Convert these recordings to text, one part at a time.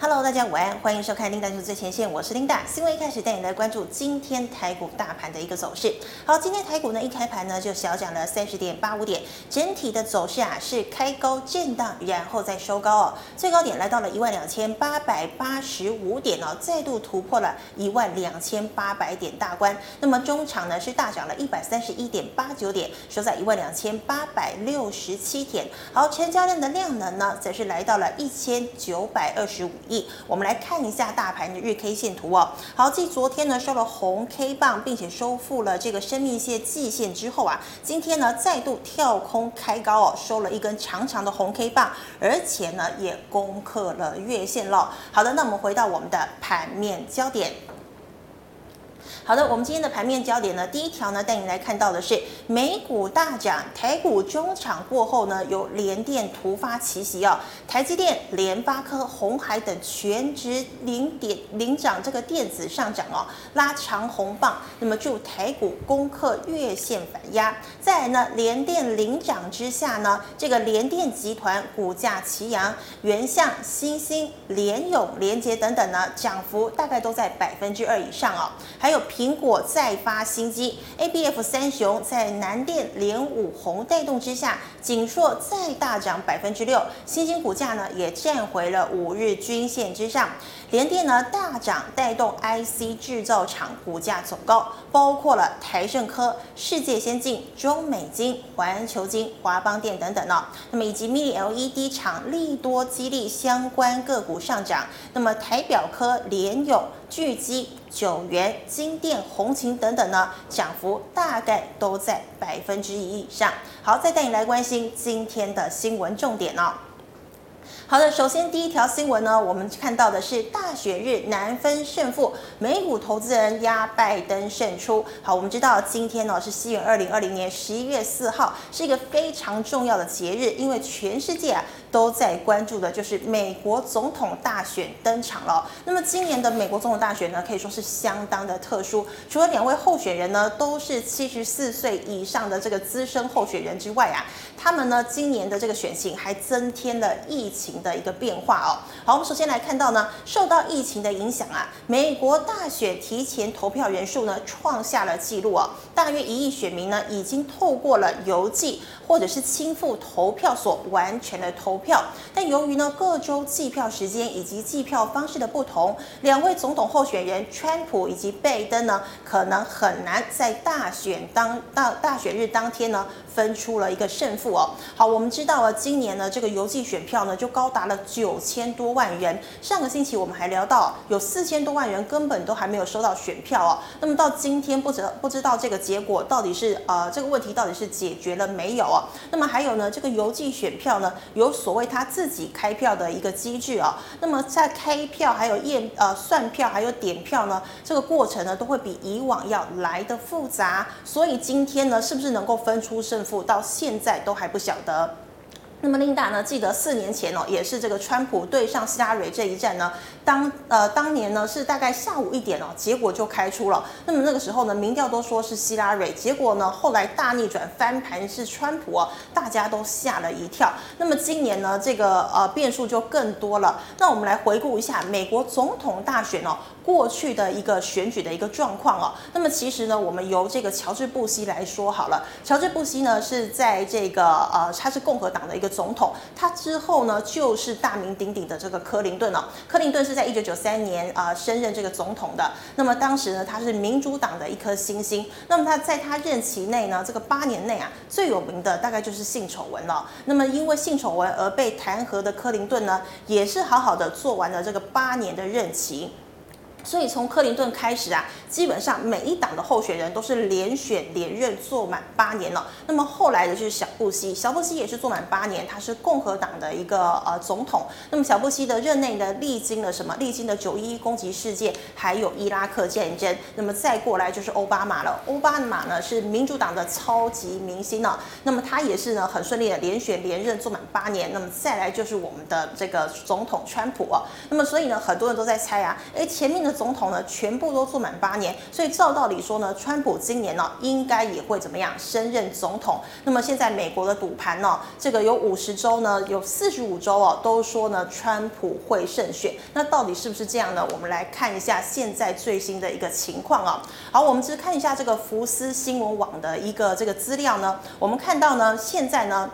Hello，大家午安，欢迎收看《Linda 最前线》，我是 Linda。新闻一开始带你来关注今天台股大盘的一个走势。好，今天台股呢一开盘呢就小涨了三十点八五点，整体的走势啊是开高震荡，然后再收高哦，最高点来到了一万两千八百八十五点哦，再度突破了一万两千八百点大关。那么中场呢是大涨了一百三十一点八九点，收在一万两千八百六十七点。好，成交量的量能呢则是来到了一千九百二十五。一，我们来看一下大盘的日 K 线图哦。好，继昨天呢收了红 K 棒，并且收复了这个生命线季线之后啊，今天呢再度跳空开高哦，收了一根长长的红 K 棒，而且呢也攻克了月线了。好的，那我们回到我们的盘面焦点。好的，我们今天的盘面焦点呢，第一条呢带你来看到的是美股大涨，台股中场过后呢，有联电突发奇袭哦，台积电、联发科、鸿海等全值领点领涨，这个电子上涨哦，拉长红棒，那么助台股攻克月线反压。再来呢，联电领涨之下呢，这个联电集团股价齐扬，原相、新兴、联永、联捷等等呢，涨幅大概都在百分之二以上哦，还有。苹果再发新机，ABF 三雄在南电、连五、红带动之下，景硕再大涨百分之六，新兴股价呢也站回了五日均线之上。联电呢大涨，带动 IC 制造厂股价走高，包括了台胜科、世界先进、中美晶、环球晶、华邦电等等呢。那么以及 Mini LED 厂利多激励相关个股上涨。那么台表科、联咏、聚积。九元、金电、红琴等等呢，涨幅大概都在百分之一以上。好，再带你来关心今天的新闻重点哦。好的，首先第一条新闻呢，我们看到的是大选日难分胜负，美股投资人压拜登胜出。好，我们知道今天呢是西元二零二零年十一月四号，是一个非常重要的节日，因为全世界啊。都在关注的就是美国总统大选登场了。那么今年的美国总统大选呢，可以说是相当的特殊。除了两位候选人呢都是七十四岁以上的这个资深候选人之外啊，他们呢今年的这个选情还增添了疫情的一个变化哦。好，我们首先来看到呢，受到疫情的影响啊，美国大选提前投票人数呢创下了纪录哦，大约一亿选民呢已经透过了邮寄或者是亲赴投票所完成了投票，但由于呢各州计票时间以及计票方式的不同，两位总统候选人川普以及拜登呢，可能很难在大选当到大选日当天呢分出了一个胜负哦。好，我们知道了今年呢这个邮寄选票呢就高达了九千多万人，上个星期我们还聊到有四千多万人根本都还没有收到选票哦。那么到今天不知不知道这个结果到底是呃这个问题到底是解决了没有哦？那么还有呢，这个邮寄选票呢，有所谓他自己开票的一个机制啊。那么在开票、还有验呃算票、还有点票呢，这个过程呢，都会比以往要来得复杂。所以今天呢，是不是能够分出胜到现在都还不晓得。那么琳达呢，记得四年前哦，也是这个川普对上希拉蕊这一战呢。当呃当年呢是大概下午一点哦，结果就开出了。那么那个时候呢，民调都说是希拉蕊，结果呢后来大逆转翻盘是川普哦，大家都吓了一跳。那么今年呢，这个呃变数就更多了。那我们来回顾一下美国总统大选哦，过去的一个选举的一个状况哦。那么其实呢，我们由这个乔治布希来说好了。乔治布希呢是在这个呃他是共和党的一个总统，他之后呢就是大名鼎鼎的这个克林顿哦，克林顿是。在一九九三年啊，升任这个总统的。那么当时呢，他是民主党的一颗新星。那么他在他任期内呢，这个八年内啊，最有名的大概就是性丑闻了。那么因为性丑闻而被弹劾的克林顿呢，也是好好的做完了这个八年的任期。所以从克林顿开始啊，基本上每一党的候选人都是连选连任做满八年了。那么后来的就是小布希，小布希也是做满八年，他是共和党的一个呃总统。那么小布希的任内呢，历经了什么？历经了九一一攻击事件，还有伊拉克战争。那么再过来就是奥巴马了，奥巴马呢是民主党的超级明星呢。那么他也是呢很顺利的连选连任做满八年。那么再来就是我们的这个总统川普。那么所以呢，很多人都在猜啊，哎，前面的。总统呢全部都做满八年，所以照道理说呢，川普今年呢应该也会怎么样升任总统。那么现在美国的赌盘呢，这个有五十州呢，有四十五州哦，都说呢川普会胜选。那到底是不是这样呢？我们来看一下现在最新的一个情况啊。好，我们只看一下这个福斯新闻网的一个这个资料呢，我们看到呢，现在呢。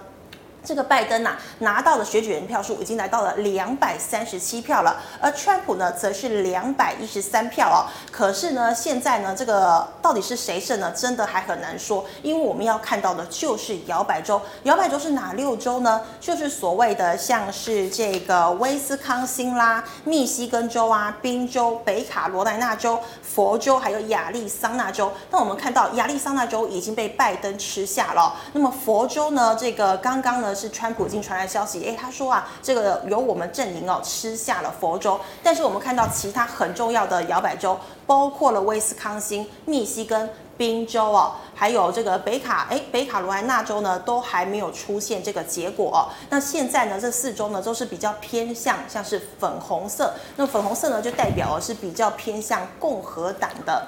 这个拜登呐、拿到的选举人票数已经来到了两百三十七票了，而川普呢则是两百一十三票哦。可是呢，现在呢这个到底是谁胜呢？真的还很难说，因为我们要看到的就是摇摆州。摇摆州是哪六州呢？就是所谓的像是这个威斯康星啦、密西根州啊、宾州、北卡罗来纳州、佛州，还有亚利桑那州。那我们看到亚利桑那州已经被拜登吃下了。那么佛州呢？这个刚刚呢？是川普已经传来消息，诶，他说啊，这个由我们阵营哦吃下了佛州，但是我们看到其他很重要的摇摆州，包括了威斯康星、密西根、宾州哦，还有这个北卡，诶，北卡罗来纳州呢，都还没有出现这个结果哦。那现在呢，这四州呢都是比较偏向像是粉红色，那粉红色呢就代表是比较偏向共和党的。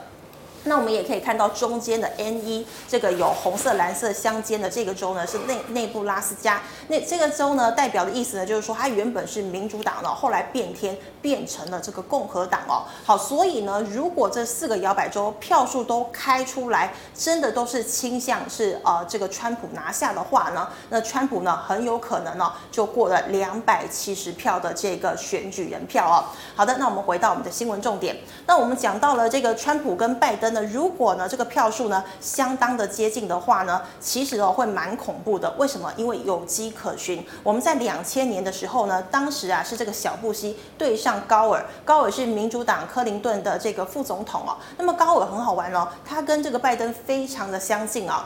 那我们也可以看到中间的 N1，这个有红色、蓝色相间的这个州呢，是内内布拉斯加。那这个州呢，代表的意思呢，就是说它原本是民主党的，后来变天变成了这个共和党哦。好，所以呢，如果这四个摇摆州票数都开出来，真的都是倾向是呃这个川普拿下的话呢，那川普呢很有可能呢就过了两百七十票的这个选举人票哦。好的，那我们回到我们的新闻重点，那我们讲到了这个川普跟拜登。那如果呢，这个票数呢相当的接近的话呢，其实哦会蛮恐怖的。为什么？因为有迹可循。我们在两千年的时候呢，当时啊是这个小布希对上高尔，高尔是民主党克林顿的这个副总统哦。那么高尔很好玩哦，他跟这个拜登非常的相近哦。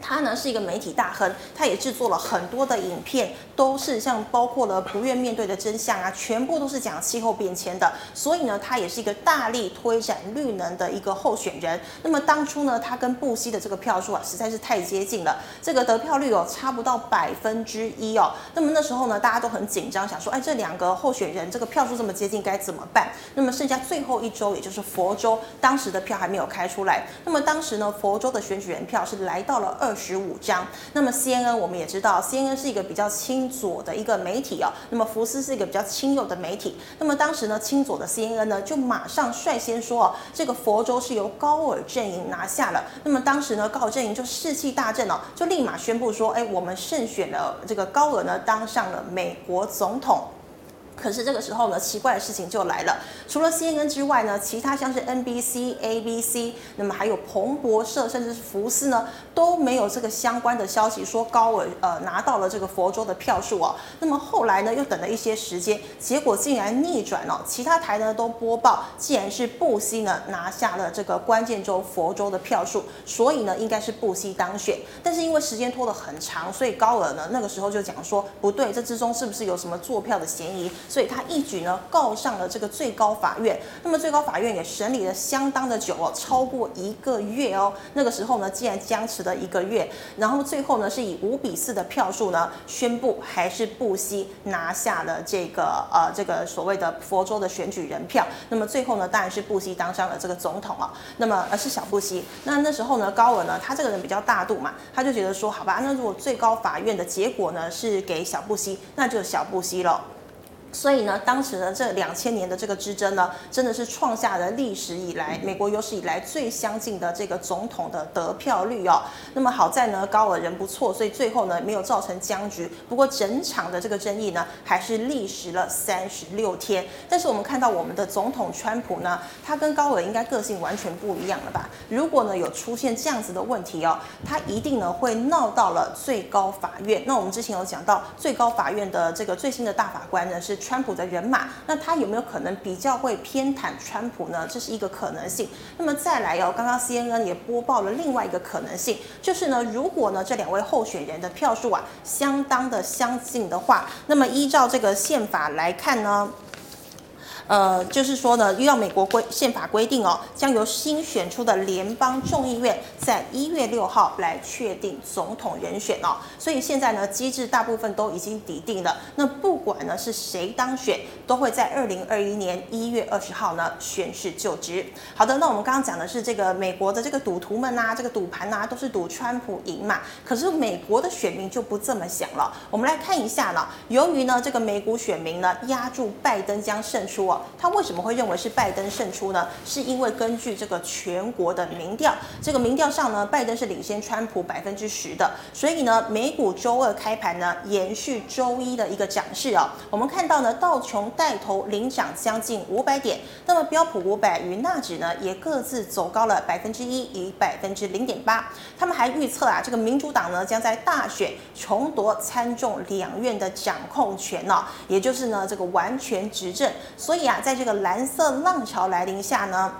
他呢是一个媒体大亨，他也制作了很多的影片，都是像包括了不愿面对的真相啊，全部都是讲气候变迁的。所以呢，他也是一个大力推展绿能的一个候选人。那么当初呢，他跟布希的这个票数啊，实在是太接近了，这个得票率哦，差不到百分之一哦。那么那时候呢，大家都很紧张，想说，哎，这两个候选人这个票数这么接近，该怎么办？那么剩下最后一周，也就是佛州，当时的票还没有开出来。那么当时呢，佛州的选举人票是来到了二。二十五张。那么 CNN 我们也知道，CNN 是一个比较亲左的一个媒体哦。那么福斯是一个比较亲右的媒体。那么当时呢，亲左的 CNN 呢就马上率先说哦，这个佛州是由高尔阵营拿下了。那么当时呢，高尔阵营就士气大振哦，就立马宣布说，哎，我们胜选了这个高尔呢，当上了美国总统。可是这个时候呢，奇怪的事情就来了。除了 CNN 之外呢，其他像是 NBC、ABC，那么还有彭博社，甚至是福斯呢，都没有这个相关的消息说高尔呃拿到了这个佛州的票数哦。那么后来呢，又等了一些时间，结果竟然逆转了哦。其他台呢都播报，既然是布希呢拿下了这个关键州佛州的票数，所以呢应该是布希当选。但是因为时间拖得很长，所以高尔呢那个时候就讲说不对，这之中是不是有什么作票的嫌疑？所以他一举呢告上了这个最高法院，那么最高法院也审理了相当的久哦，超过一个月哦。那个时候呢，竟然僵持了一个月，然后最后呢是以五比四的票数呢宣布还是布希拿下了这个呃这个所谓的佛州的选举人票。那么最后呢当然是布希当上了这个总统啊。那么而是小布希。那那时候呢高尔呢他这个人比较大度嘛，他就觉得说好吧，那如果最高法院的结果呢是给小布希，那就小布希了。所以呢，当时呢，这两千年的这个之争呢，真的是创下了历史以来美国有史以来最相近的这个总统的得票率哦。那么好在呢，高尔人不错，所以最后呢没有造成僵局。不过整场的这个争议呢，还是历时了三十六天。但是我们看到我们的总统川普呢，他跟高尔应该个性完全不一样了吧？如果呢有出现这样子的问题哦，他一定呢会闹到了最高法院。那我们之前有讲到，最高法院的这个最新的大法官呢是。川普的人马，那他有没有可能比较会偏袒川普呢？这是一个可能性。那么再来哦，刚刚 CNN 也播报了另外一个可能性，就是呢，如果呢这两位候选人的票数啊相当的相近的话，那么依照这个宪法来看呢。呃，就是说呢，依照美国规宪法规定哦，将由新选出的联邦众议院在一月六号来确定总统人选哦。所以现在呢，机制大部分都已经拟定了。那不管呢是谁当选，都会在二零二一年一月二十号呢宣誓就职。好的，那我们刚刚讲的是这个美国的这个赌徒们呐，这个赌盘呐，都是赌川普赢嘛。可是美国的选民就不这么想了。我们来看一下呢，由于呢这个美股选民呢压住拜登将胜出哦，他为什么会认为是拜登胜出呢？是因为根据这个全国的民调，这个民调上呢，拜登是领先川普百分之十的。所以呢，美股周二开盘呢，延续周一的一个涨势哦。我们看到呢，道琼带头领涨将近五百点，那么标普五百与纳指呢也各自走高了百分之一与百分之零点八。他们还预测啊，这个民主党呢将在大选重夺参众两院的掌控权、哦，也就是呢这个完全执政。所以，在这个蓝色浪潮来临下呢。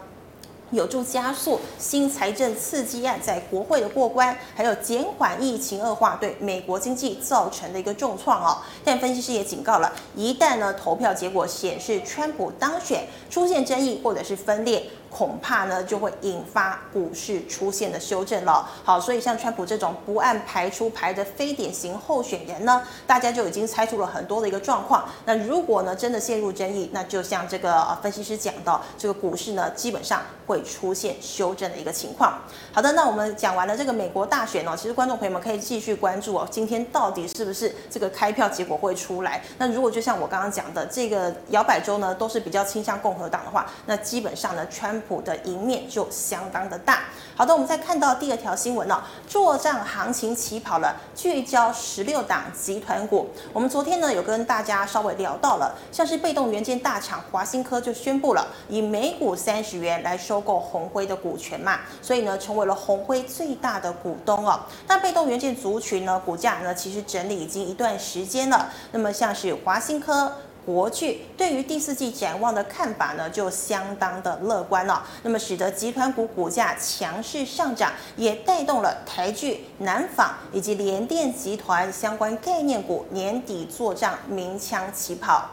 有助加速新财政刺激案在国会的过关，还有减缓疫情恶化对美国经济造成的一个重创哦。但分析师也警告了，一旦呢投票结果显示川普当选，出现争议或者是分裂。恐怕呢就会引发股市出现的修正了。好，所以像川普这种不按牌出牌的非典型候选人呢，大家就已经猜出了很多的一个状况。那如果呢真的陷入争议，那就像这个分析师讲到，这个股市呢基本上会出现修正的一个情况。好的，那我们讲完了这个美国大选哦，其实观众朋友们可以继续关注哦，今天到底是不是这个开票结果会出来？那如果就像我刚刚讲的，这个摇摆州呢都是比较倾向共和党的话，那基本上呢川普的赢面就相当的大。好的，我们再看到第二条新闻呢、哦，作战行情起跑了，聚焦十六档集团股。我们昨天呢有跟大家稍微聊到了，像是被动元件大厂华新科就宣布了以每股三十元来收购紘辉的股权嘛，所以呢成为了紘辉最大的股东哦。那被动元件族群呢股价呢其实整理已经一段时间了，那么像是华新科。国巨对于第四季展望的看法呢，就相当的乐观了。那么使得集团股股价强势上涨，也带动了台剧、南纺以及联电集团相关概念股年底作帐鸣枪起跑。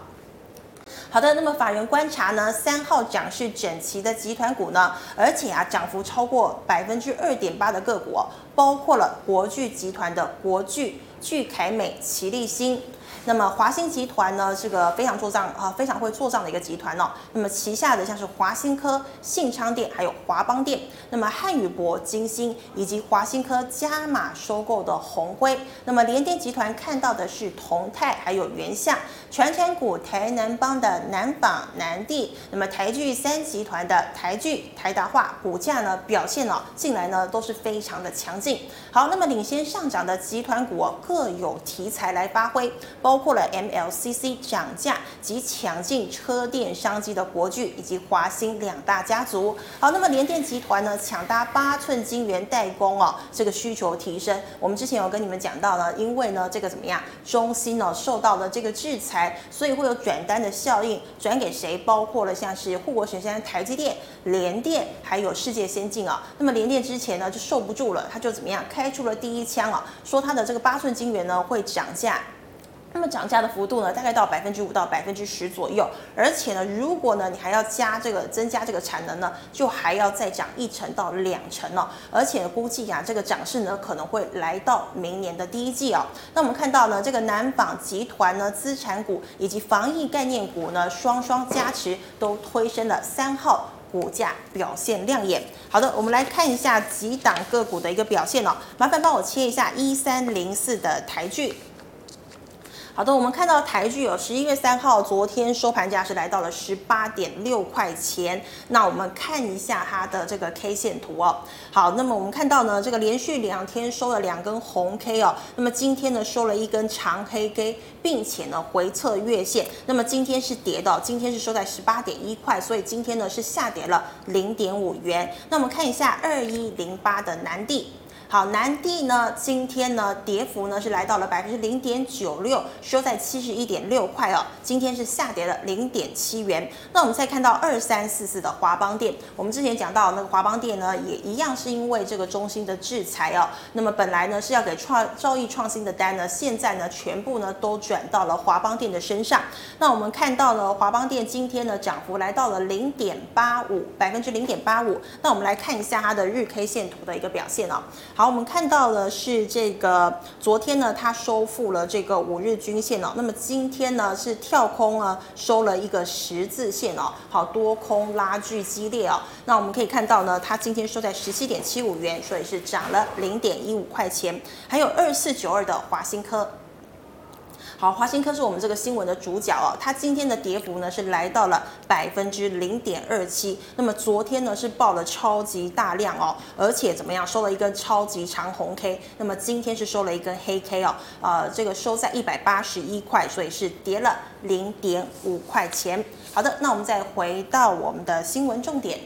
好的，那么法人观察呢，三号涨势整齐的集团股呢，而且啊涨幅超过百分之二点八的个股，包括了国巨集团的国巨、巨凯美、奇力新。那么华兴集团呢，是个非常做账啊，非常会做账的一个集团哦。那么旗下的像是华兴科、信昌电，还有华邦电，那么汉语博、金星，以及华兴科加码收购的紘辉。那么联电集团看到的是同泰，还有原相。全产股台南帮的南纺、南地，那么台聚三集团的台聚、台达化股价呢表现哦，近来呢都是非常的强劲。好，那么领先上涨的集团股各有题材来发挥，包。包括了 MLCC 涨价及抢进车电商机的国巨以及华星两大家族。好，那么联电集团呢，抢搭八寸晶圆代工哦，这个需求提升。我们之前有跟你们讲到呢，因为呢这个怎么样，中芯呢受到了这个制裁，所以会有转单的效应，转给谁？包括了像是护国神山台积电、联电，还有世界先进啊。那么联电之前呢就受不住了，他就怎么样，开出了第一枪啊，说他的这个八寸晶圆呢会涨价。那么涨价的幅度呢，大概到百分之五到百分之十左右，而且呢，如果呢你还要加这个增加这个产能呢，就还要再涨一成到两成哦，而且估计啊，这个涨势呢可能会来到明年的第一季哦。那我们看到呢，这个南纺集团呢，资产股以及防疫概念股呢，双双加持，都推升了三号股价表现亮眼。好的，我们来看一下几档个股的一个表现哦，麻烦帮我切一下一三零四的台剧。好的，我们看到台剧有十一月三号，昨天收盘价是来到了十八点六块钱。那我们看一下它的这个 K 线图哦。好，那么我们看到呢，这个连续两天收了两根红 K 哦。那么今天呢，收了一根长黑 K，并且呢回测月线。那么今天是跌的，今天是收在十八点一块，所以今天呢是下跌了零点五元。那我们看一下二一零八的南地。好，南地呢，今天呢跌幅呢是来到了百分之零点九六，收在七十一点六块哦。今天是下跌了零点七元。那我们再看到二三四四的华邦电，我们之前讲到那个华邦电呢，也一样是因为这个中心的制裁哦。那么本来呢是要给创兆易创新的单呢，现在呢全部呢都转到了华邦电的身上。那我们看到了华邦电今天呢涨幅来到了零点八五，百分之零点八五。那我们来看一下它的日 K 线图的一个表现哦。好，我们看到的是这个昨天呢，它收复了这个五日均线哦。那么今天呢，是跳空啊，收了一个十字线哦。好，多空拉锯激烈哦。那我们可以看到呢，它今天收在十七点七五元，所以是涨了零点一五块钱。还有二四九二的华新科。好，华新科是我们这个新闻的主角哦，它今天的跌幅呢是来到了百分之零点二七。那么昨天呢是爆了超级大量哦，而且怎么样收了一根超级长红 K。那么今天是收了一根黑 K 哦，呃，这个收在一百八十一块，所以是跌了零点五块钱。好的，那我们再回到我们的新闻重点。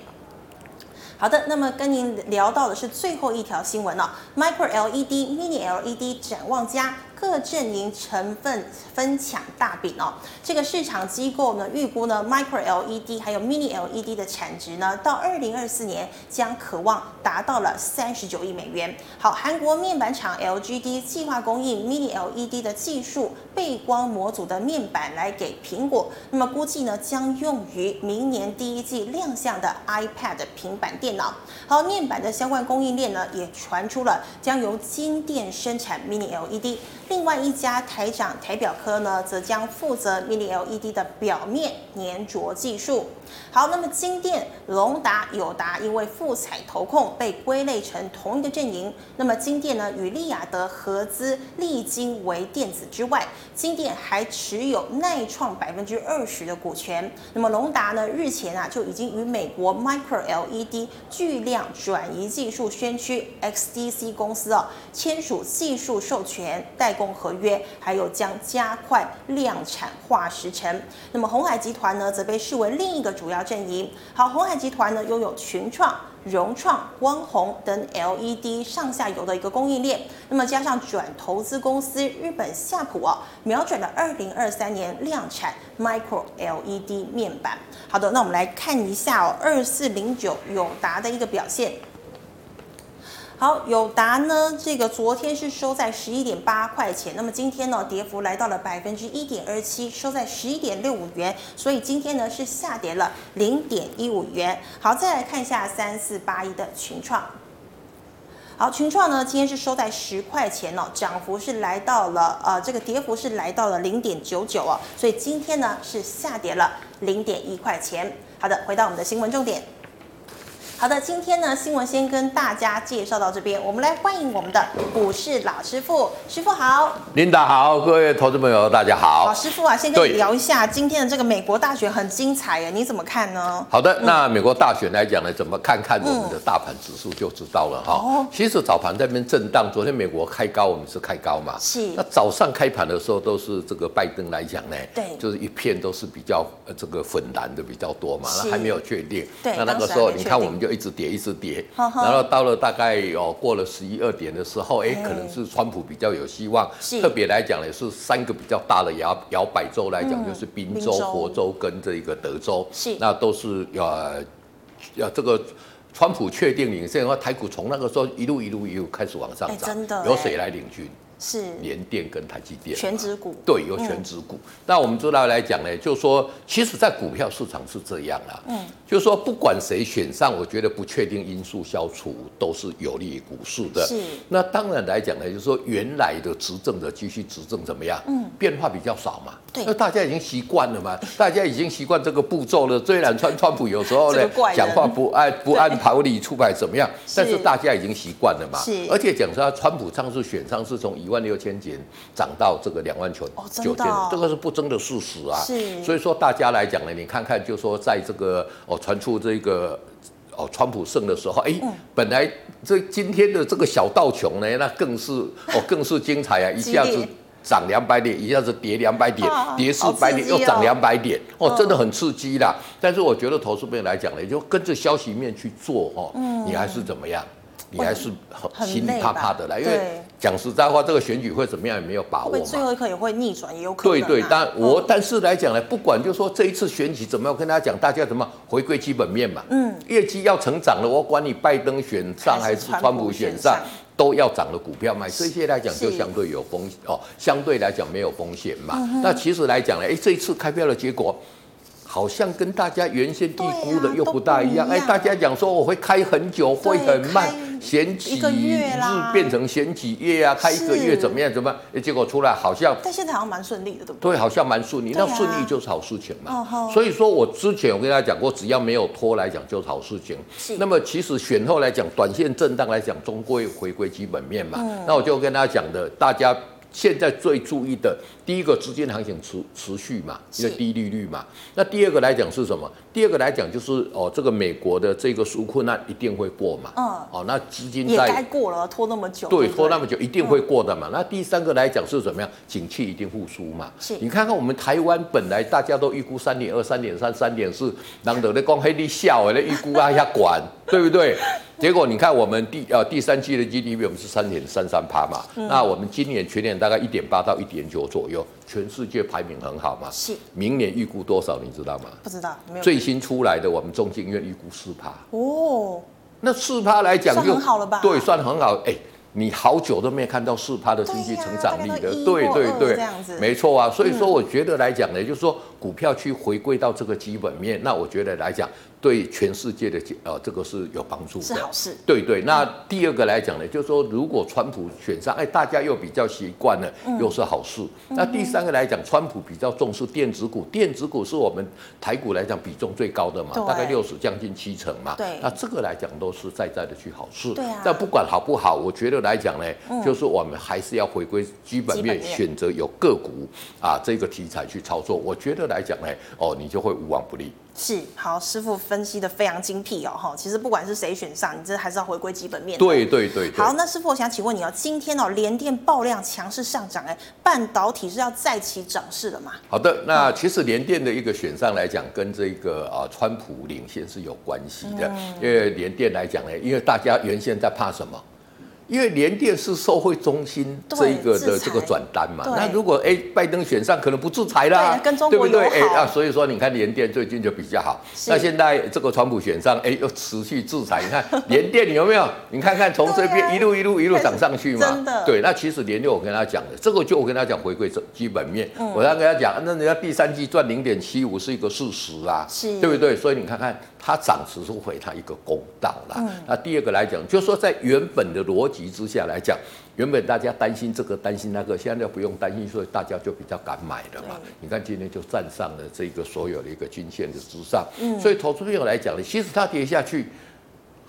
好的，那么跟您聊到的是最后一条新闻了，Micro LED、Mini LED 展望佳。各阵营成分分抢大饼哦，这个市场机构呢预估呢，Micro LED 还有 Mini LED 的产值呢，到二零二四年将可望达到了三十九亿美元。好，韩国面板厂 LGD 计划供应 Mini LED 的技术背光模组的面板来给苹果，那么估计呢将用于明年第一季亮相的 iPad 平板电脑。好，面板的相关供应链呢也传出了将由金电生产 Mini LED。另外一家台长台表科呢，则将负责 Mini LED 的表面粘着技术。好，那么金电、隆达、友达因为富采投控被归类成同一个阵营。那么金电呢，与利亚德合资力晶微电子之外，金电还持有耐创百分之二十的股权。那么隆达呢，日前啊就已经与美国 Micro LED 巨量转移技术先驱 XDC 公司哦签署技术授权代工合约，还有将加快量产化时程。那么鸿海集团呢，则被视为另一个。主要阵营。好，鸿海集团呢拥有群创、融创、光弘等 LED 上下游的一个供应链，那么加上转投资公司日本夏普哦，瞄准了二零二三年量产 Micro LED 面板。好的，那我们来看一下哦，二四零九友达的一个表现。好，友达呢，这个昨天是收在十一点八块钱，那么今天呢，跌幅来到了百分之一点二七，收在十一点六五元，所以今天呢是下跌了零点一五元。好，再来看一下三四八一的群创。好，群创呢今天是收在十块钱哦，涨幅是来到了呃，这个跌幅是来到了零点九九哦，所以今天呢是下跌了零点一块钱。好的，回到我们的新闻重点。好的，今天呢，新闻先跟大家介绍到这边，我们来欢迎我们的股市老师傅，师傅好，琳达好，各位投资朋友大家好。老师傅啊，先跟你聊一下今天的这个美国大选很精彩耶，你怎么看呢？好的，那美国大选来讲呢，怎么看看我们的大盘指数就知道了哈。哦、嗯，其实早盘在那边震荡，昨天美国开高，我们是开高嘛，是。那早上开盘的时候都是这个拜登来讲呢，对，就是一片都是比较呃这个粉蓝的比较多嘛，那还没有确定。对，那那个时候你看我们就。一直跌，一直跌，然后到了大概哦过了十一二点的时候，哎，可能是川普比较有希望。特别来讲呢，是三个比较大的摇摇摆州来讲，就是宾州、佛州。跟这个德州，是。那都是呃要这个川普确定领先的话，台股从那个时候一路一路一路开始往上涨，真的，由谁来领军？是联电跟台积电全指股，对，有全指股。嗯、那我们知道来讲呢，就是说，其实，在股票市场是这样啊，嗯，就是说，不管谁选上，我觉得不确定因素消除都是有利于股市的。是。那当然来讲呢，就是说，原来的执政的继续执政怎么样？嗯，变化比较少嘛。对。那大家已经习惯了嘛，大家已经习惯这个步骤了。虽然川川普有时候呢讲话不按 不按牌理出牌怎么样，但是大家已经习惯了嘛。是。而且讲说，川普上次选上是从一万六千点涨到这个两万九九千，这个是不争的事实啊。是，所以说大家来讲呢，你看看，就说在这个哦传出这个哦川普胜的时候，哎，本来这今天的这个小道琼呢，那更是哦更是精彩啊，一下子涨两百点，一下子跌两百点，跌四百点又涨两百点，哦，真的很刺激啦。但是我觉得投资朋友来讲呢，就跟着消息面去做哦，你还是怎么样？你还是很心里怕怕的啦，因为讲实在话，这个选举会怎么样也没有把握嘛。最后一刻也会逆转，也有可能。对对，但我但是来讲呢，不管就说这一次选举怎么样，我跟大家讲，大家怎么回归基本面嘛。嗯。业绩要成长了，我管你拜登选上还是川普选上，都要涨的股票买，这些来讲就相对有风哦，相对来讲没有风险嘛。那其实来讲呢，哎，这一次开票的结果。好像跟大家原先预估的又不大一样，哎，大家讲说我会开很久，会很慢，选几日变成选几月啊，开一个月怎么样？怎么样？结果出来好像，但现在好像蛮顺利的，对不对？对，好像蛮顺利。那顺利就是好事情嘛。所以说我之前我跟大家讲过，只要没有拖来讲就是好事情。那么其实选后来讲，短线震荡来讲，终归回归基本面嘛。那我就跟大家讲的，大家。现在最注意的，第一个资金行情持持续嘛，因为低利率嘛。那第二个来讲是什么？第二个来讲就是哦，这个美国的这个纾困案一定会过嘛。嗯。哦，那资金在也该过了，拖那么久。对，拖那么久一定会过的嘛。那第三个来讲是怎么样？景气一定复苏嘛。是。你看看我们台湾本来大家都预估三点二、三点三、三点四，难得的光黑的笑哎，那预估啊要管，对不对？结果你看，我们第呃第三季的 GDP 我们是三点三三趴嘛，嗯、那我们今年全年大概一点八到一点九左右，全世界排名很好嘛。是。明年预估多少你知道吗？不知道，没有。最新出来的我们中金院预估四趴。哦。那四趴来讲就算很好了吧？对，算很好。哎，你好久都没看到四趴的经济成长率的，对对对。没错啊，所以说我觉得来讲呢，嗯、就是说股票去回归到这个基本面，那我觉得来讲。对全世界的呃，这个是有帮助的，是好事。对对，那第二个来讲呢，就是说如果川普选上，哎，大家又比较习惯了，又是好事。嗯、那第三个来讲，川普比较重视电子股，电子股是我们台股来讲比重最高的嘛，大概六十将近七成嘛。对。那这个来讲都是在在的去好事。对啊。但不管好不好，我觉得来讲呢，嗯、就是我们还是要回归基本面，选择有个股啊这个题材去操作。我觉得来讲呢，哦，你就会无往不利。是好，师傅分析的非常精辟哦，哈，其实不管是谁选上，你这还是要回归基本面。对对对，对。好，那师傅我想请问你哦，今天哦，联电爆量强势上涨，哎，半导体是要再起涨势了吗？好的，那其实联电的一个选上来讲，跟这个啊川普领先是有关系的，嗯、因为联电来讲呢，因为大家原先在怕什么？因为联电是受惠中心这一个的这个转单嘛，那如果哎拜登选上，可能不制裁啦，跟中国，对不对？哎啊，所以说你看联电最近就比较好。那现在这个川普选上，哎又持续制裁，你看 联电有没有？你看看从这边一路一路一路涨上去嘛。真的。对，那其实联电我跟他讲的，这个就我跟他讲回归这基本面，我要跟他讲，那人家第三季赚零点七五是一个事实啊，对不对？所以你看看。它涨是回它一个公道啦。嗯、那第二个来讲，就是说在原本的逻辑之下来讲，原本大家担心这个担心那个，现在就不用担心，所以大家就比较敢买了嘛。你看今天就站上了这个所有的一个均线的之上，嗯、所以投资朋友来讲呢，其实它跌下去。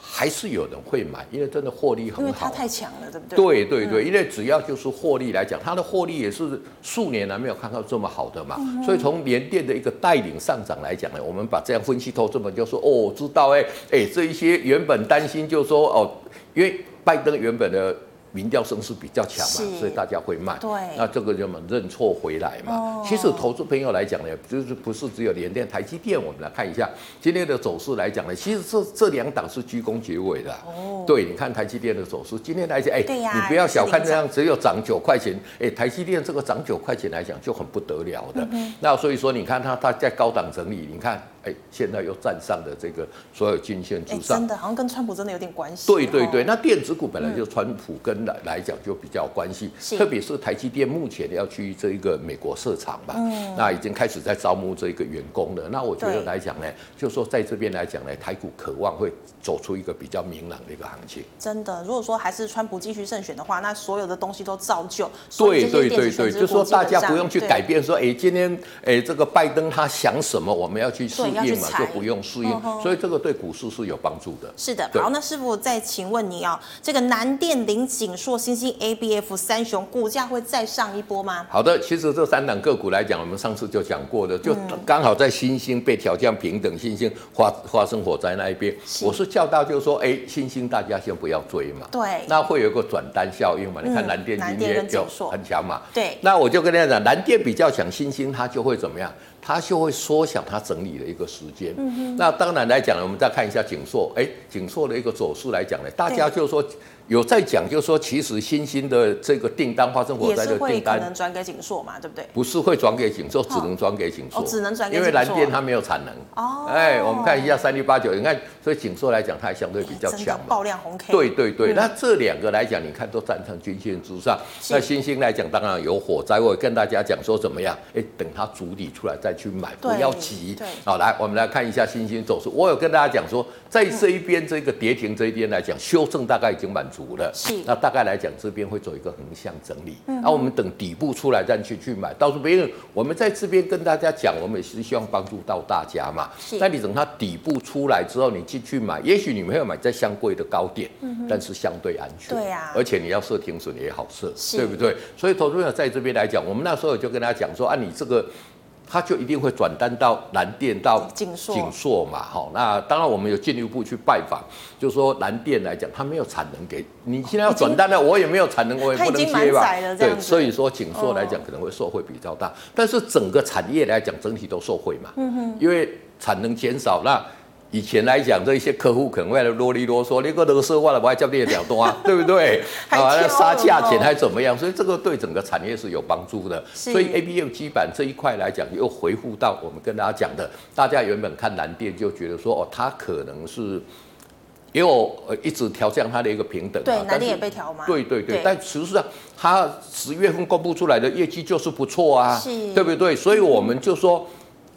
还是有人会买，因为真的获利很好。因为它太强了，对不对？对对对，因为只要就是获利来讲，它的获利也是数年来没有看到这么好的嘛。嗯、所以从联电的一个带领上涨来讲呢，我们把这样分析透，这么就说哦，知道哎哎，这一些原本担心就说哦，因为拜登原本的。民调声势比较强嘛，所以大家会卖。对，那这个就么认错回来嘛。哦、其实投资朋友来讲呢，就是不是只有联电、台积电，我们来看一下今天的走势来讲呢，其实这这两档是居功结尾的。哦，对，你看台积电的走势，今天来讲，哎，啊、你不要小看这样，只有涨九块钱，哎，台积电这个涨九块钱来讲就很不得了的。嗯、那所以说，你看它它在高档整理，你看。哎，现在又站上了这个所有均线之上，真的好像跟川普真的有点关系。对对对，那电子股本来就川普跟来来讲就比较关系，嗯、特别是台积电目前要去这一个美国设厂吧，嗯、那已经开始在招募这一个员工了。那我觉得来讲呢，对就说在这边来讲呢，台股渴望会走出一个比较明朗的一个行情。真的，如果说还是川普继续胜选的话，那所有的东西都照旧。对对对对，就说大家不用去改变说，哎，今天哎这个拜登他想什么，我们要去试。应嘛就不用适应，所以这个对股市是有帮助的。是的，好，那师傅再请问你啊、哦，这个南电、林景硕、新兴 ABF 三雄股价会再上一波吗？好的，其实这三档个股来讲，我们上次就讲过的，就刚好在新兴被调降平等，新兴发发生火灾那一边，是。我是叫到就是说，哎，新兴大家先不要追嘛，对，那会有一个转单效应嘛？嗯、你看南电今天就很强嘛，对，那我就跟大家讲，南电比较强，新兴它就会怎么样？它就会缩小它整理的一个时间。嗯。那当然来讲呢，我们再看一下景硕，哎，景硕的一个走势来讲呢，大家就说。有在讲，就是说，其实新兴的这个订单，发生火灾的订单，可能转给景硕嘛，对不对？不是会转给景硕，只能转给景硕，只能转给因为蓝电它没有产能。哦，哎，我们看一下三六八九，你看，所以景硕来讲，它还相对比较强嘛。爆量红 K。对对对，那这两个来讲，你看都站上均线之上。那新兴来讲，当然有火灾，我跟大家讲说怎么样？哎，等它主底出来再去买，不要急。对。好，来，我们来看一下新兴走势。我有跟大家讲说，在这一边这个跌停这一边来讲，修正大概已经满足了。是。那大概来讲，这边会做一个横向整理，那、嗯、哼我们等底部出来再去去买。到时候别人我们在这边跟大家讲，我们也是希望帮助到大家嘛。是。那你等它底部出来之后，你进去买，也许你没有买在相对的高点，嗯、但是相对安全。对呀、啊。而且你要设停损也好设，是对不对？所以投资者在这边来讲，我们那时候就跟大家讲说，啊，你这个。它就一定会转单到蓝电到景硕。嘛，好，那当然我们有进一步去拜访，就是说蓝电来讲，它没有产能给你，现在要转单了，我也没有产能，我也不能接吧，对，所以说景硕来讲可能会受惠比较大，但是整个产业来讲整体都受惠嘛，嗯哼，因为产能减少那。以前来讲，这一些客户可能为了啰里啰嗦，那个得瑟话了，我还叫你了多啊，对不对？啊，杀价钱还怎么样？所以这个对整个产业是有帮助的。所以 A B U 基板这一块来讲，又回复到我们跟大家讲的，大家原本看蓝电就觉得说，哦，它可能是因为我一直调降它的一个平等，对，蓝电也被调嘛。对对对，对但实际上它十月份公布出来的业绩就是不错啊，是对不对？所以我们就说。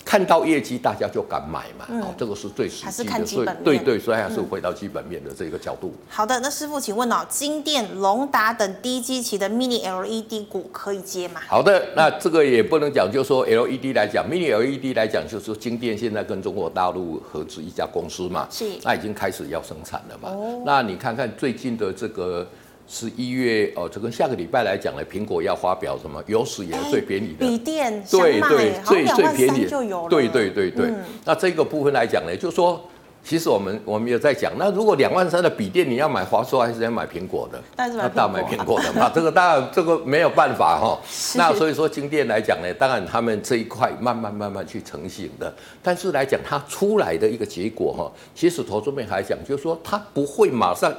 看到业绩，大家就敢买嘛，嗯、哦，这个是最实际的，还是看基本面，对对，所以还是回到基本面的这个角度。嗯、好的，那师傅，请问哦，金电、隆达等低基期的 Mini LED 股可以接吗？好的，那这个也不能讲，就是说 LED 来讲，Mini LED 来讲，就是金电现在跟中国大陆合资一家公司嘛，是，那已经开始要生产了嘛，哦、那你看看最近的这个。十一月哦，这个下个礼拜来讲呢，苹果要发表什么？有史以来最便宜的笔电，对对，最最便宜就有，对对对对。那这个部分来讲呢，就是说，其实我们我们也在讲，那如果两万三的笔电，你要买华硕还是要买苹果的？那当然买苹果的嘛。这个当然这个没有办法哈。那所以说，晶电来讲呢，当然他们这一块慢慢慢慢去成型的，但是来讲它出来的一个结果哈，其实投资面还讲，就是说它不会马上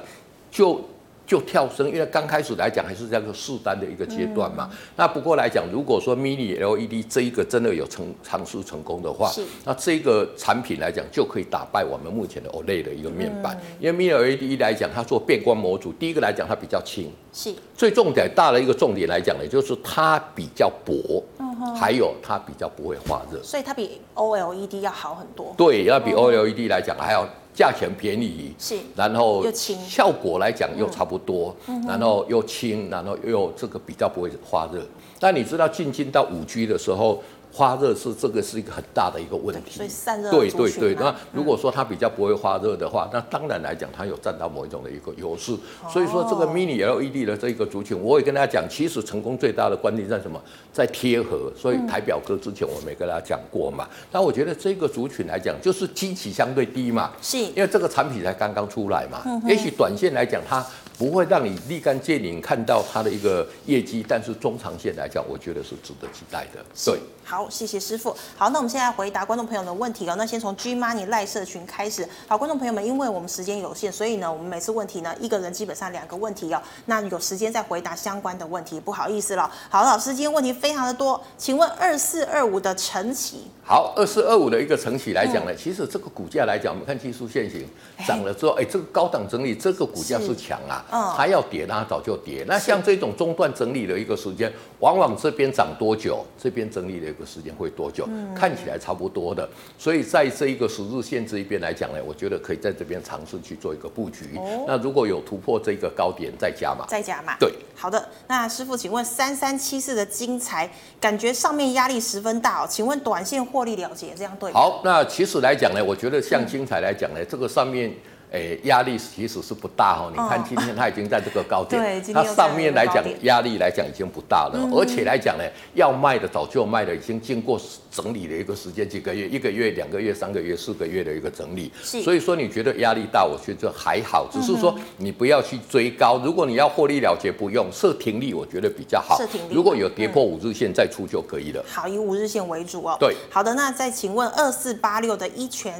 就。就跳升，因为刚开始来讲还是这样个试单的一个阶段嘛。嗯、那不过来讲，如果说 Mini LED 这一个真的有成尝试成功的话，是那这个产品来讲就可以打败我们目前的 OLED 的一个面板。嗯、因为 Mini LED 来讲，它做变光模组，第一个来讲它比较轻，是最重点大的一个重点来讲呢，就是它比较薄，嗯、哼还有它比较不会发热，所以它比 OLED 要好很多。对，要比 OLED 来讲还要。价钱便宜，是，然后效果来讲又差不多，嗯、然后又轻，然后又这个比较不会发热。但你知道进军到五 G 的时候，发热是这个是一个很大的一个问题，所以散热对对对。那如果说它比较不会发热的话，那当然来讲它有占到某一种的一个优势。所以说这个 Mini LED 的这个族群，我也跟大家讲，其实成功最大的关键在什么？在贴合。所以台表哥之前我没跟大家讲过嘛。那我觉得这个族群来讲，就是基期相对低嘛，是因为这个产品才刚刚出来嘛。也许短线来讲它。不会让你立竿见影看到它的一个业绩，但是中长线来讲，我觉得是值得期待的。对，好，谢谢师傅。好，那我们现在回答观众朋友的问题哦。那先从 G Money 赖社群开始。好，观众朋友们，因为我们时间有限，所以呢，我们每次问题呢，一个人基本上两个问题哦。那有时间再回答相关的问题，不好意思了。好，老师，今天问题非常的多，请问二四二五的晨起。好，二四二五的一个晨起来讲呢，嗯、其实这个股价来讲，我们看技术线型涨了之后，哎，这个高档整理，这个股价是强啊。嗯，它要跌，那它早就跌。那像这种中段整理的一个时间，往往这边涨多久，这边整理的一个时间会多久？嗯，看起来差不多的。所以在这一个十日线这一边来讲呢，我觉得可以在这边尝试去做一个布局。哦，那如果有突破这个高点，再加码，再加码。对，好的。那师傅，请问三三七四的精彩，感觉上面压力十分大哦，请问短线获利了结，这样对吗？好，那其实来讲呢，我觉得像精彩来讲呢，嗯、这个上面。诶，压力其实是不大哦。你看今天它已经在这个高点，对，它上面来讲压力来讲已经不大了，而且来讲呢，要卖的早就卖了，已经经过整理的一个时间，几个月、一个月、两个月、三个月、四个月的一个整理。所以说你觉得压力大，我觉得还好，只是说你不要去追高。如果你要获利了结，不用设停利，我觉得比较好。设停利，如果有跌破五日线再出就可以了。好，以五日线为主哦。对，好的，那再请问二四八六的一銓。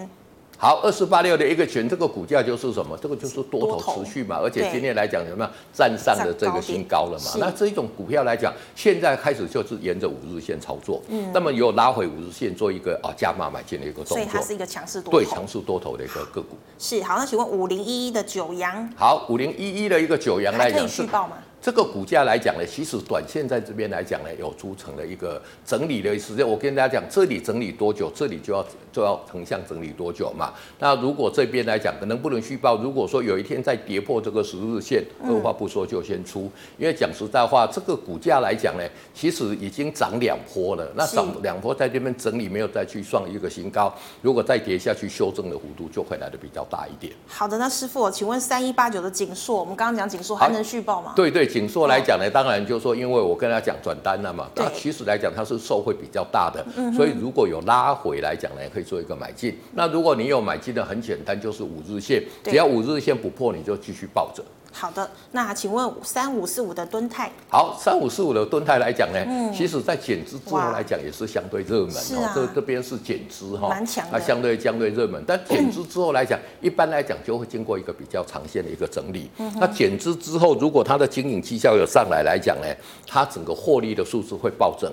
好，二四八六的一个群，这个股价就是什么？这个就是多头持续嘛，而且今天来讲有没有站上了这个新高了嘛？那这一种股票来讲，现在开始就是沿着五日线操作，嗯，那么有拉回五日线做一个啊加码买进的一个动作，所以它是一个强势多头，对，强势多头的一个个股。是，好，那请问五零一一的九阳，好，五零一一的一个九阳来讲，可以续报吗？这个股价来讲呢，其实短线在这边来讲呢，有组成了一个整理的时间。我跟大家讲，这里整理多久，这里就要就要横向整理多久嘛。那如果这边来讲，能不能续报？如果说有一天再跌破这个十日线，二话不说就先出。因为讲实在话，这个股价来讲呢，其实已经涨两波了。那涨两波在这边整理，没有再去创一个新高。如果再跌下去，修正的幅度就会来的比较大一点。好的，那师傅，请问三一八九的景硕，我们刚刚讲景硕还能续报吗？对对。景硕来讲呢，当然就是说，因为我跟他讲转单了嘛，那其实来讲它是受惠比较大的，所以如果有拉回来讲呢，可以做一个买进。那如果你有买进的，很简单，就是五日线，只要五日线不破，你就继续抱着。好的，那请问三五四五的敦泰？好，三五四五的敦泰来讲呢，嗯、其实在减资之后来讲也是相对热门哦。啊、这这边是减资哈，蛮强的，它相对相对热门。但减资之后来讲，嗯、一般来讲就会经过一个比较长线的一个整理。嗯、哼那减资之后，如果它的经营绩效有上来来讲呢，它整个获利的数字会暴增。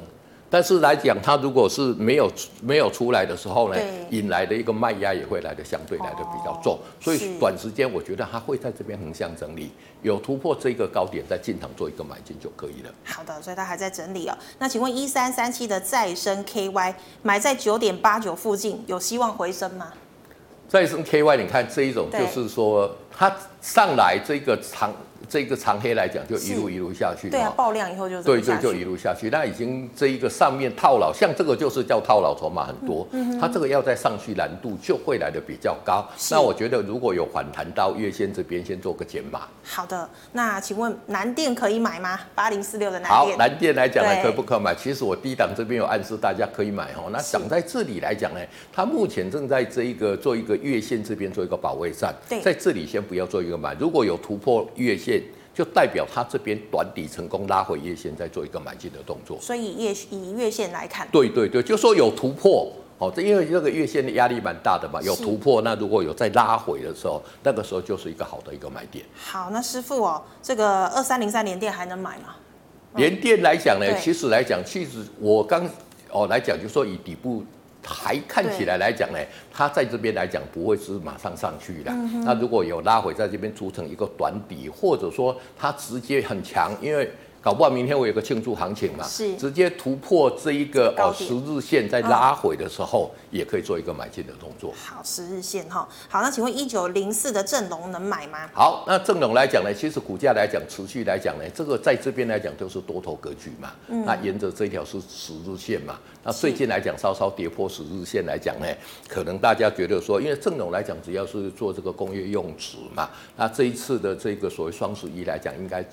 但是来讲，它如果是没有没有出来的时候呢，引来的一个卖压也会来的相对来的比较重，所以短时间我觉得它会在这边横向整理，有突破这个高点再进场做一个买进就可以了。好的，所以它还在整理哦。那请问一三三七的再生 KY 买在九点八九附近，有希望回升吗？再生 KY，你看这一种就是说它上来这个长。这个长黑来讲，就一路一路下去。对啊，爆量以后就对对，就一路下去。那已经这一个上面套牢，像这个就是叫套牢筹码很多。嗯，它这个要再上去难度就会来的比较高。那我觉得如果有反弹到月线这边，先做个减码。好的，那请问南电可以买吗？八零四六的南电。好，南电来讲呢，可不可买？其实我低档这边有暗示大家可以买哦。那想在这里来讲呢，它目前正在这一个做一个月线这边做一个保卫战。对，在这里先不要做一个买。如果有突破月线。就代表它这边短底成功拉回月线，再做一个买进的动作。所以以月以月线来看，对对对，就说有突破哦，这因为这个月线的压力蛮大的嘛，有突破，那如果有再拉回的时候，那个时候就是一个好的一个买点。好，那师傅哦，这个二三零三连电还能买吗？连电来讲呢，其实来讲，其实我刚哦来讲，就说以底部。还看起来来讲呢，它在这边来讲不会是马上上去的。那如果有拉回，在这边组成一个短底，或者说它直接很强，因为。搞不好明天我有个庆祝行情嘛，是直接突破这一个哦十日线，在拉回的时候，也可以做一个买进的动作。好，十日线哈，好，那请问一九零四的正龙能买吗？好，那正龙来讲呢，其实股价来讲，持续来讲呢，这个在这边来讲就是多头格局嘛。嗯，那沿着这条是十日线嘛，那最近来讲稍稍跌破十日线来讲呢，可能大家觉得说，因为正龙来讲，只要是做这个工业用纸嘛，那这一次的这个所谓双十一来讲，应该。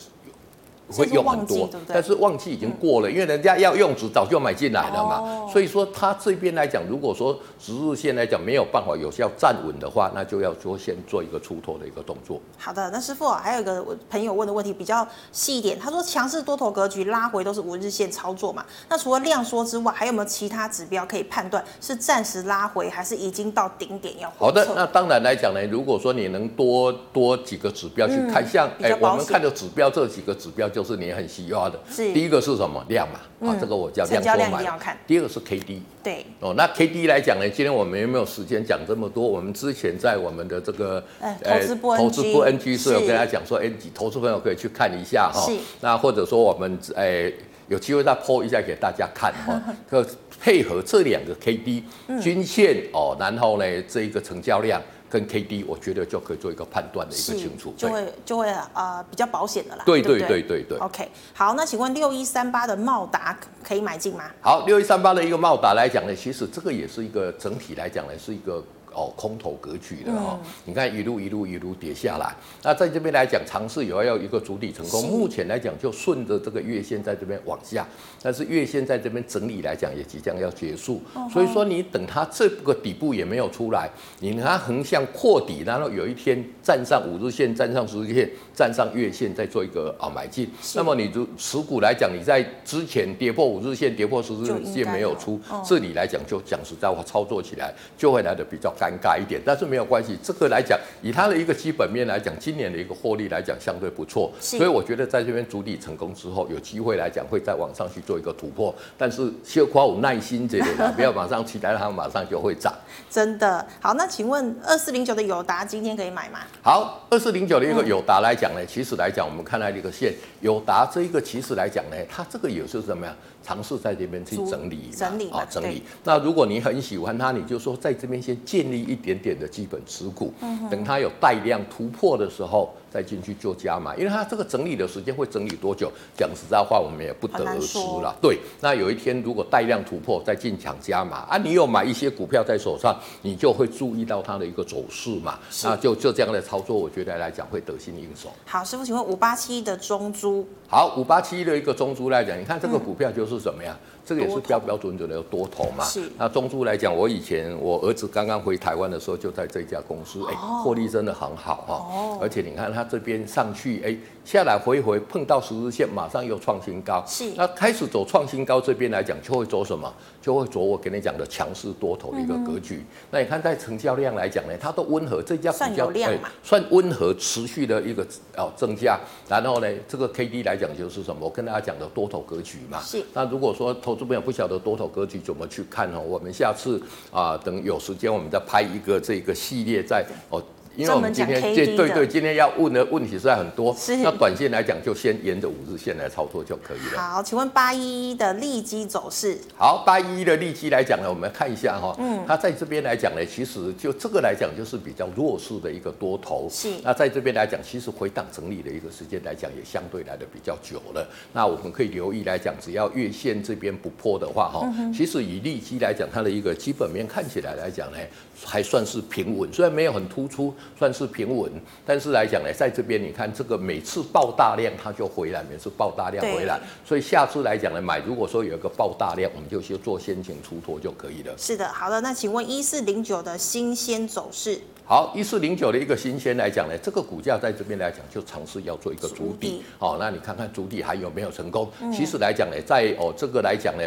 会用很多，但是旺季已经过了，嗯、因为人家要用纸早就买进来了嘛，哦、所以说他这边来讲，如果说十日线来讲没有办法有效站稳的话，那就要说先做一个出脱的一个动作。好的，那师傅还有一个朋友问的问题比较细一点，他说强势多头格局拉回都是五日线操作嘛？那除了量缩之外，还有没有其他指标可以判断是暂时拉回还是已经到顶点要？好的，那当然来讲呢，如果说你能多多几个指标去看，嗯、像哎、欸、我们看的指标这几个指标就。就是你很需要的，是第一个是什么量嘛？啊，这个我叫量多买。第二个是 K D，对哦。那 K D 来讲呢，今天我们有没有时间讲这么多？我们之前在我们的这个呃投资部投资部 N G 是有跟大家讲说，哎，投资朋友可以去看一下哈。那或者说我们哎有机会再 po 一下给大家看哈。可配合这两个 K D 均线哦，然后呢这一个成交量。跟 K D，我觉得就可以做一个判断的一个清楚，就会就会呃比较保险的啦。对对对对对。OK，好，那请问六一三八的茂达可以买进吗？好，六一三八的一个茂达来讲呢，其实这个也是一个整体来讲呢，是一个哦空头格局的哦。嗯、你看一路一路一路跌下来，那在这边来讲，尝试有要一个主体成功。目前来讲，就顺着这个月线在这边往下，但是月线在这边整理来讲，也即将要结束。所以说，你等它这个底部也没有出来，你看它横向扩底，然后有一天站上五日线，站上十日线，站上月线，再做一个啊买进。那么你就持股来讲，你在之前跌破五日线、跌破十日线没有出，这里来讲就讲实在话，操作起来就会来的比较尴尬一点。但是没有关系，这个来讲，以它的一个基本面来讲，今年的一个获利来讲相对不错，所以我觉得在这边主底成功之后，有机会来讲会再往上去做一个突破。但是需要有耐心这类的，不要马上期待它马上就会涨。真的好，那请问二四零九的友达今天可以买吗？好，二四零九的一个友达来讲呢，其实来讲我们看到这个线，友达这一个其实来讲呢，它这个也是怎么样？尝试在这边去整理，整理啊，整理。那如果你很喜欢它，你就说在这边先建立一点点的基本持股，等它有带量突破的时候再进去做加码。因为它这个整理的时间会整理多久？讲实在话，我们也不得而知了。对，那有一天如果带量突破再进场加码啊，你有买一些股票在手上，你就会注意到它的一个走势嘛。那就就这样的操作，我觉得来讲会得心应手。好，师傅，请问五八七的中珠。好，五八七的一个中珠来讲，你看这个股票就是。是怎么样？这个也是标标准准的多头嘛。是。那中珠来讲，我以前我儿子刚刚回台湾的时候，就在这家公司，哎，获利真的很好哈。哦。而且你看它这边上去，哎，下来回回碰到十日线，马上又创新高。是。那开始走创新高这边来讲，就会走什么？就会走我跟你讲的强势多头的一个格局。那你看在成交量来讲呢，它都温和，这家比较哎，算温和持续的一个哦增加。然后呢，这个 K D 来讲就是什么？我跟大家讲的多头格局嘛。是。那如果说投资朋友不晓得多头格局怎么去看哦，我们下次啊，等有时间我们再拍一个这个系列再哦。因为我们今天对对对，今天要问的问题实在很多。是。那短线来讲，就先沿着五日线来操作就可以了。好，请问八一一的利基走势？好，八一一的利基来讲呢，我们看一下哈。嗯。它在这边来讲呢，其实就这个来讲，就是比较弱势的一个多头。是。那在这边来讲，其实回档整理的一个时间来讲，也相对来的比较久了。那我们可以留意来讲，只要月线这边不破的话，哈，其实以利基来讲，它的一个基本面看起来来讲呢，还算是平稳，虽然没有很突出。算是平稳，但是来讲呢，在这边你看这个每次爆大量它就回来，每次爆大量回来，所以下次来讲呢，买如果说有一个爆大量，我们就先做先行出脱就可以了。是的，好的，那请问一四零九的新鲜走势？好，一四零九的一个新鲜来讲呢，这个股价在这边来讲就尝试要做一个筑底，好、哦，那你看看筑底还有没有成功？嗯、其实来讲呢，在哦这个来讲呢。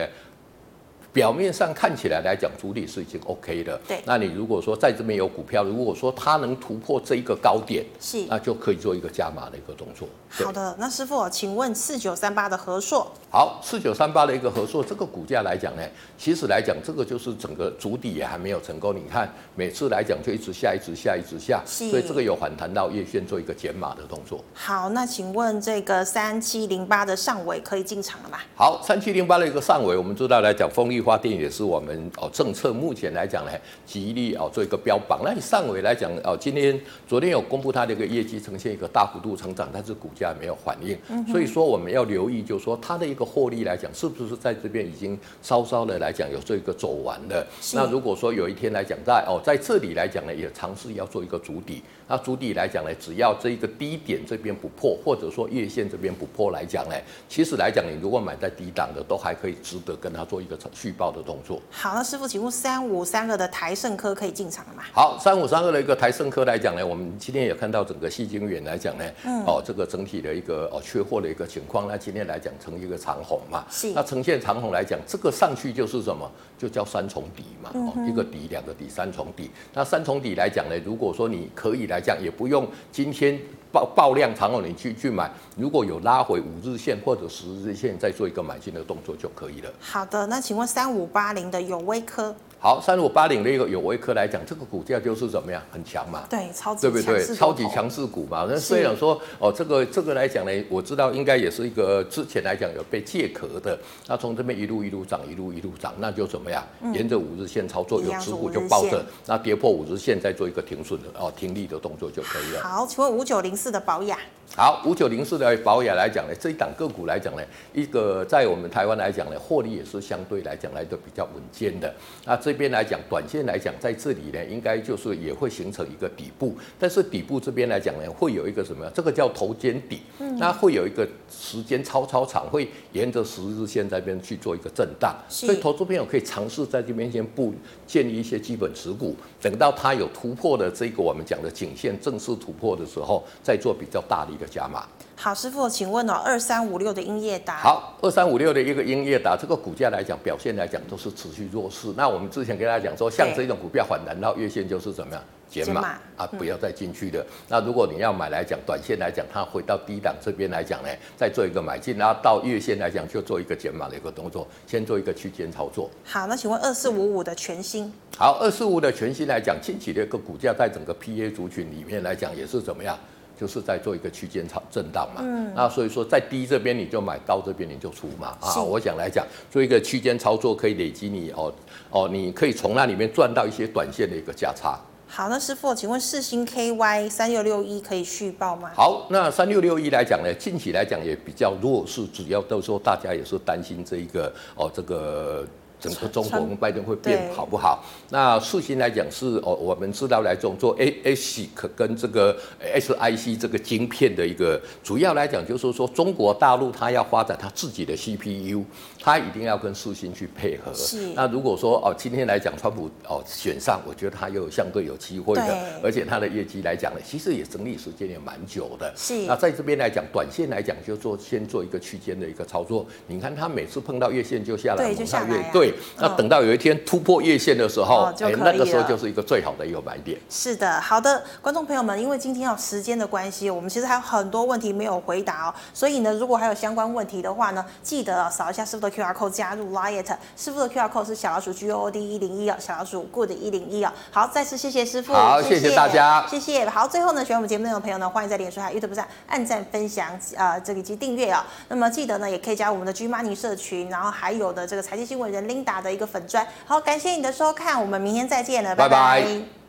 表面上看起来来讲，主力是已经 OK 的。对，那你如果说在这边有股票，如果说它能突破这一个高点，是，那就可以做一个加码的一个动作。好的，那师傅，请问四九三八的和硕？好，四九三八的一个和硕，这个股价来讲呢，其实来讲，这个就是整个主底也还没有成功。你看，每次来讲就一直下，一直下，一直下，是，所以这个有反弹到月线做一个减码的动作。好，那请问这个三七零八的上尾可以进场了吗？好，三七零八的一个上尾，我们知道来讲，风力发电也是我们哦政策目前来讲呢，极力哦做一个标榜。那你上尾来讲哦，今天昨天有公布它的一个业绩呈现一个大幅度成长，但是股价没有反应，所以说我们要留意，就是说它的一个获利来讲，是不是在这边已经稍稍的来讲有做一个走完了？那如果说有一天来讲在哦在这里来讲呢，也尝试要做一个主底。那主底来讲呢，只要这一个低点这边不破，或者说月线这边不破来讲呢，其实来讲你如果买在低档的，都还可以值得跟它做一个续报的动作。好，那师傅，请问三五三二的台盛科可以进场了吗？好，三五三二的一个台盛科来讲呢，我们今天也看到整个细晶圆来讲呢，嗯、哦，这个整体的一个哦缺货的一个情况，那今天来讲成一个长红嘛，是，那呈现长红来讲，这个上去就是什么？就叫三重底嘛，哦，一个底，两个底，三重底。那三重底来讲呢，如果说你可以来讲，也不用今天爆爆量长红你去去买，如果有拉回五日线或者十日线，再做一个买进的动作就可以了。好的，那请问三五八零的有威科？好，三五八零的一个有威科来讲，这个股价就是怎么样，很强嘛，对，超级对不对？超级强势股嘛。那虽然说哦，这个这个来讲呢，我知道应该也是一个之前来讲有被借壳的，那从这边一路一路涨，一路一路涨，那就怎么样？嗯、沿着五日线操作，有持股就抱着，那跌破五日线再做一个停损的哦，停利的动作就可以了。好，请问五九零四的保雅？好，五九零四的保雅来讲呢，这一档个股来讲呢，一个在我们台湾来讲呢，获利也是相对来讲来的比较稳健的。那这边来讲，短线来讲，在这里呢，应该就是也会形成一个底部，但是底部这边来讲呢，会有一个什么？这个叫头肩底，那会有一个时间超超长，会沿着十日线这边去做一个震荡，所以投资朋友可以尝试在这边先布建立一些基本持股，等到它有突破的这个我们讲的颈线正式突破的时候，再做比较大的一个加码。好，师傅，请问哦，二三五六的英业达。好，二三五六的一个英业达，这个股价来讲，表现来讲都是持续弱势。那我们之前跟大家讲说，像这种股票反弹到月线就是怎么样？减码啊，不要再进去的。那如果你要买来讲，短线来讲，它回到低档这边来讲呢，再做一个买进，然后到月线来讲，就做一个减码的一个动作，先做一个区间操作。好，那请问二四五五的全新。好，二四五的全新来讲，近期的一个股价在整个 PA 族群里面来讲，也是怎么样？就是在做一个区间操震荡嘛。嗯。那所以说，在低这边你就买，高这边你就出嘛。啊，我想来讲，做一个区间操作，可以累积你哦哦，你可以从那里面赚到一些短线的一个价差。好，那师傅，请问四星 KY 三六六一可以续报吗？好，那三六六一来讲呢，近期来讲也比较弱势，主要都说大家也是担心这一个哦，这个。整个中国跟拜登会变好不好？那事情来讲是哦，我们知道来种做 ASIC 跟这个 SIC 这个晶片的一个主要来讲，就是说中国大陆它要发展它自己的 CPU，它一定要跟世芯去配合。是。那如果说哦，今天来讲川普哦选上，我觉得他又相对有机会的，而且他的业绩来讲呢，其实也整理时间也蛮久的。是。那在这边来讲，短线来讲就做先做一个区间的一个操作。你看他每次碰到月线就下来，对，就下来、啊。对。那等到有一天突破月线的时候，哎、哦，那个时候就是一个最好的一个买点。是的，好的，观众朋友们，因为今天有时间的关系，我们其实还有很多问题没有回答哦。所以呢，如果还有相关问题的话呢，记得扫一下师傅的 QR code 加入 Liet，。师傅的 QR code 是小老鼠 G O O D 一零一哦，小老鼠 Good 一零一哦。好，再次谢谢师傅，好，谢谢，大家，谢谢。好，最后呢，喜欢我们节目内容的朋友呢，欢迎在脸书还有 YouTube 上按赞、分享呃这个以及订阅啊。那么记得呢，也可以加入我们的 G Money 社群，然后还有的这个财经新闻人 Linda 的一个粉砖。好，感谢你的收看，我们明天再见了，拜拜。拜拜。